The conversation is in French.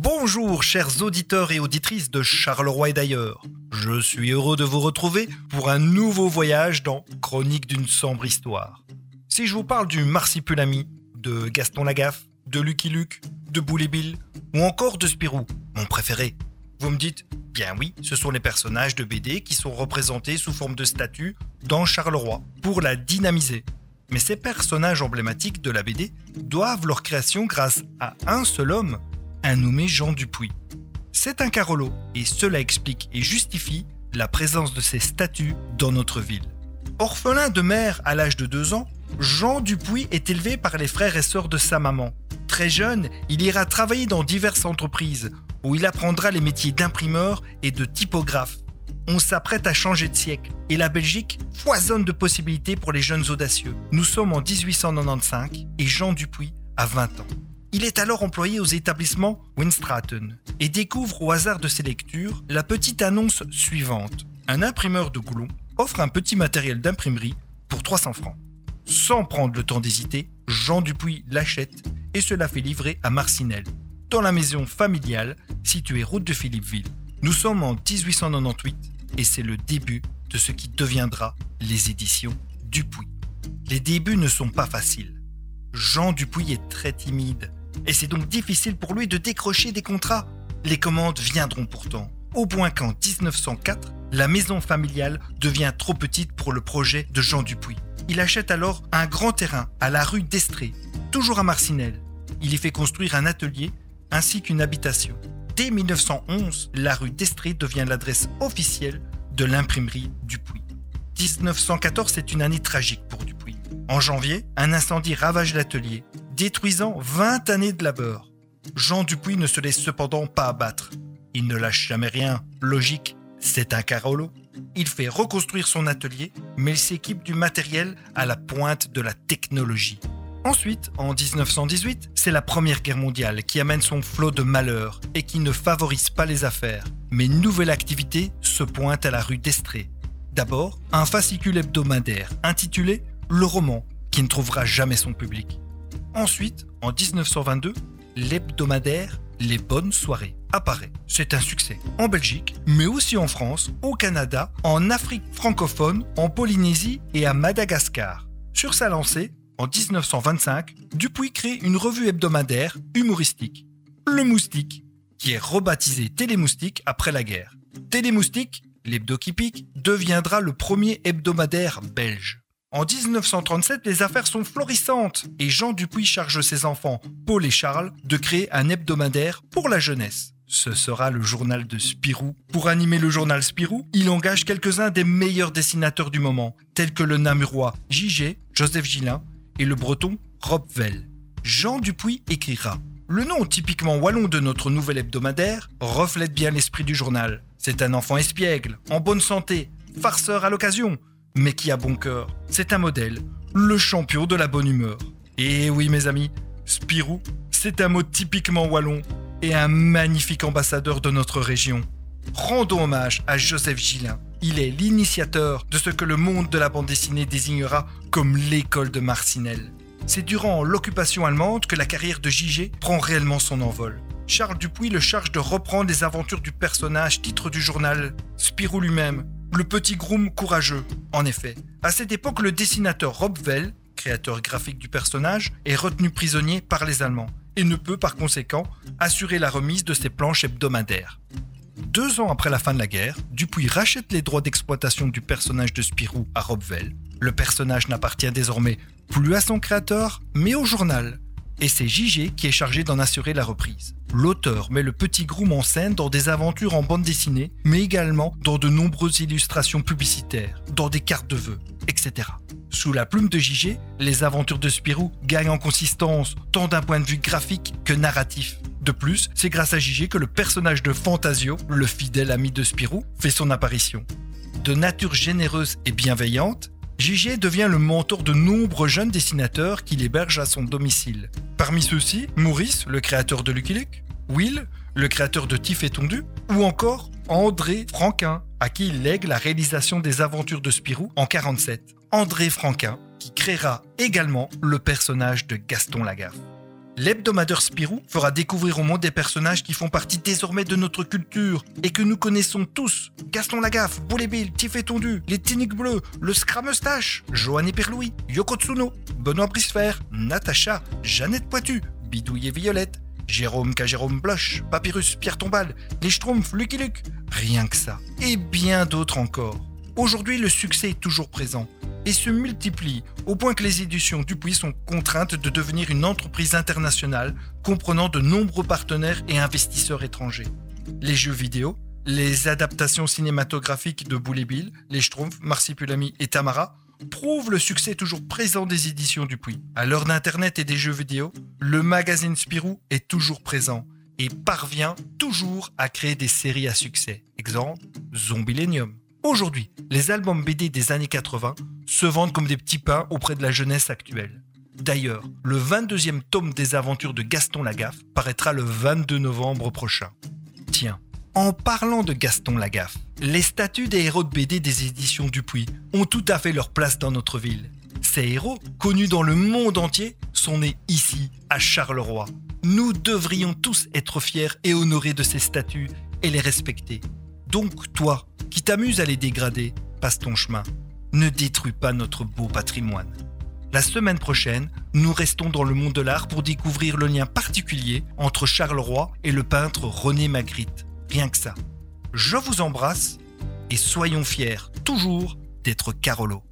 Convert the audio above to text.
Bonjour chers auditeurs et auditrices de Charleroi et d'ailleurs. Je suis heureux de vous retrouver pour un nouveau voyage dans Chronique d'une sombre histoire. Si je vous parle du Marsipulami, de Gaston Lagaffe, de Lucky Luke, de Boule Bill ou encore de Spirou, mon préféré, vous me dites Bien oui, ce sont les personnages de BD qui sont représentés sous forme de statues dans Charleroi pour la dynamiser. Mais ces personnages emblématiques de la BD doivent leur création grâce à un seul homme, un nommé Jean Dupuis. C'est un Carolo et cela explique et justifie la présence de ces statues dans notre ville. Orphelin de mère à l'âge de 2 ans, Jean Dupuis est élevé par les frères et sœurs de sa maman. Très jeune, il ira travailler dans diverses entreprises où il apprendra les métiers d'imprimeur et de typographe. On s'apprête à changer de siècle et la Belgique foisonne de possibilités pour les jeunes audacieux. Nous sommes en 1895 et Jean Dupuis a 20 ans. Il est alors employé aux établissements Winstraten et découvre au hasard de ses lectures la petite annonce suivante. Un imprimeur de Goulon offre un petit matériel d'imprimerie pour 300 francs. Sans prendre le temps d'hésiter, Jean Dupuis l'achète et se la fait livrer à Marcinelle, dans la maison familiale située route de Philippeville. Nous sommes en 1898 et c'est le début de ce qui deviendra les éditions Dupuis. Les débuts ne sont pas faciles. Jean Dupuis est très timide et c'est donc difficile pour lui de décrocher des contrats. Les commandes viendront pourtant, au point qu'en 1904, la maison familiale devient trop petite pour le projet de Jean Dupuis. Il achète alors un grand terrain à la rue d'Estrée, toujours à Marcinelle. Il y fait construire un atelier ainsi qu'une habitation. Dès 1911, la rue d'Estrée devient l'adresse officielle de l'imprimerie Dupuis. 1914 est une année tragique pour Dupuis. En janvier, un incendie ravage l'atelier, détruisant 20 années de labeur. Jean Dupuis ne se laisse cependant pas abattre. Il ne lâche jamais rien, logique, c'est un Carolo. Il fait reconstruire son atelier, mais il s'équipe du matériel à la pointe de la technologie. Ensuite, en 1918, c'est la Première Guerre mondiale qui amène son flot de malheur et qui ne favorise pas les affaires. Mais nouvelle activité se pointe à la rue d'Estrée. D'abord, un fascicule hebdomadaire intitulé Le roman, qui ne trouvera jamais son public. Ensuite, en 1922, l'hebdomadaire Les Bonnes Soirées apparaît. C'est un succès en Belgique, mais aussi en France, au Canada, en Afrique francophone, en Polynésie et à Madagascar. Sur sa lancée, en 1925, Dupuis crée une revue hebdomadaire humoristique, Le Moustique, qui est rebaptisé Télémoustique après la guerre. Télémoustique, l'hebdo qui deviendra le premier hebdomadaire belge. En 1937, les affaires sont florissantes et Jean Dupuis charge ses enfants, Paul et Charles, de créer un hebdomadaire pour la jeunesse. Ce sera le journal de Spirou. Pour animer le journal Spirou, il engage quelques-uns des meilleurs dessinateurs du moment, tels que le Namurois J.G., Joseph Gillin et le breton Rob Vell. Jean Dupuis écrira Le nom typiquement wallon de notre nouvel hebdomadaire reflète bien l'esprit du journal. C'est un enfant espiègle, en bonne santé, farceur à l'occasion, mais qui a bon cœur. C'est un modèle, le champion de la bonne humeur. Et oui, mes amis, Spirou, c'est un mot typiquement wallon et un magnifique ambassadeur de notre région. Rendons hommage à Joseph Gillin. Il est l'initiateur de ce que le monde de la bande dessinée désignera comme l'école de Marcinelle. C'est durant l'occupation allemande que la carrière de JG prend réellement son envol. Charles Dupuis le charge de reprendre les aventures du personnage titre du journal, Spirou lui-même, le petit groom courageux. En effet, à cette époque, le dessinateur Rob Vell, créateur graphique du personnage, est retenu prisonnier par les Allemands et ne peut par conséquent assurer la remise de ses planches hebdomadaires. Deux ans après la fin de la guerre, Dupuis rachète les droits d'exploitation du personnage de Spirou à Robvel. Le personnage n'appartient désormais plus à son créateur, mais au journal. Et c'est JG qui est chargé d'en assurer la reprise. L'auteur met le petit groom en scène dans des aventures en bande dessinée, mais également dans de nombreuses illustrations publicitaires, dans des cartes de vœux, etc. Sous la plume de JG, les aventures de Spirou gagnent en consistance tant d'un point de vue graphique que narratif. De plus, c'est grâce à JG que le personnage de Fantasio, le fidèle ami de Spirou, fait son apparition. De nature généreuse et bienveillante, JG devient le mentor de nombreux jeunes dessinateurs qu'il héberge à son domicile. Parmi ceux-ci, Maurice, le créateur de Lucky Luke, Will, le créateur de Tiff et Tondu, ou encore André Franquin, à qui il lègue la réalisation des aventures de Spirou en 47. André Franquin, qui créera également le personnage de Gaston Lagaffe. L'hebdomadaire Spirou fera découvrir au monde des personnages qui font partie désormais de notre culture et que nous connaissons tous. Gaston Lagaffe, Boulet Bill, Tiff Tondu, les Tiniques Bleus, le Scrameustache, Joanne Perlouis, Yoko Tsuno, Benoît Brisfer, Natacha, Jeannette Poitu, Bidouille et Violette, Jérôme K. Jérôme Bloch, Papyrus, Pierre Tombal, les Schtroumpfs, Lucky Luke. Rien que ça. Et bien d'autres encore. Aujourd'hui, le succès est toujours présent et se multiplie au point que les éditions Dupuis sont contraintes de devenir une entreprise internationale comprenant de nombreux partenaires et investisseurs étrangers. Les jeux vidéo, les adaptations cinématographiques de Boule Bill, les Schtroumpfs, Marsipulami et Tamara prouvent le succès toujours présent des éditions Dupuis. À l'heure d'Internet et des jeux vidéo, le magazine Spirou est toujours présent et parvient toujours à créer des séries à succès. Exemple, Zombilenium. Aujourd'hui, les albums BD des années 80 se vendent comme des petits pains auprès de la jeunesse actuelle. D'ailleurs, le 22e tome des aventures de Gaston Lagaffe paraîtra le 22 novembre prochain. Tiens, en parlant de Gaston Lagaffe, les statues des héros de BD des éditions Dupuis ont tout à fait leur place dans notre ville. Ces héros, connus dans le monde entier, sont nés ici, à Charleroi. Nous devrions tous être fiers et honorés de ces statues et les respecter. Donc toi, qui t'amuses à les dégrader, passe ton chemin. Ne détruis pas notre beau patrimoine. La semaine prochaine, nous restons dans le monde de l'art pour découvrir le lien particulier entre Charleroi et le peintre René Magritte. Rien que ça. Je vous embrasse et soyons fiers toujours d'être Carolo.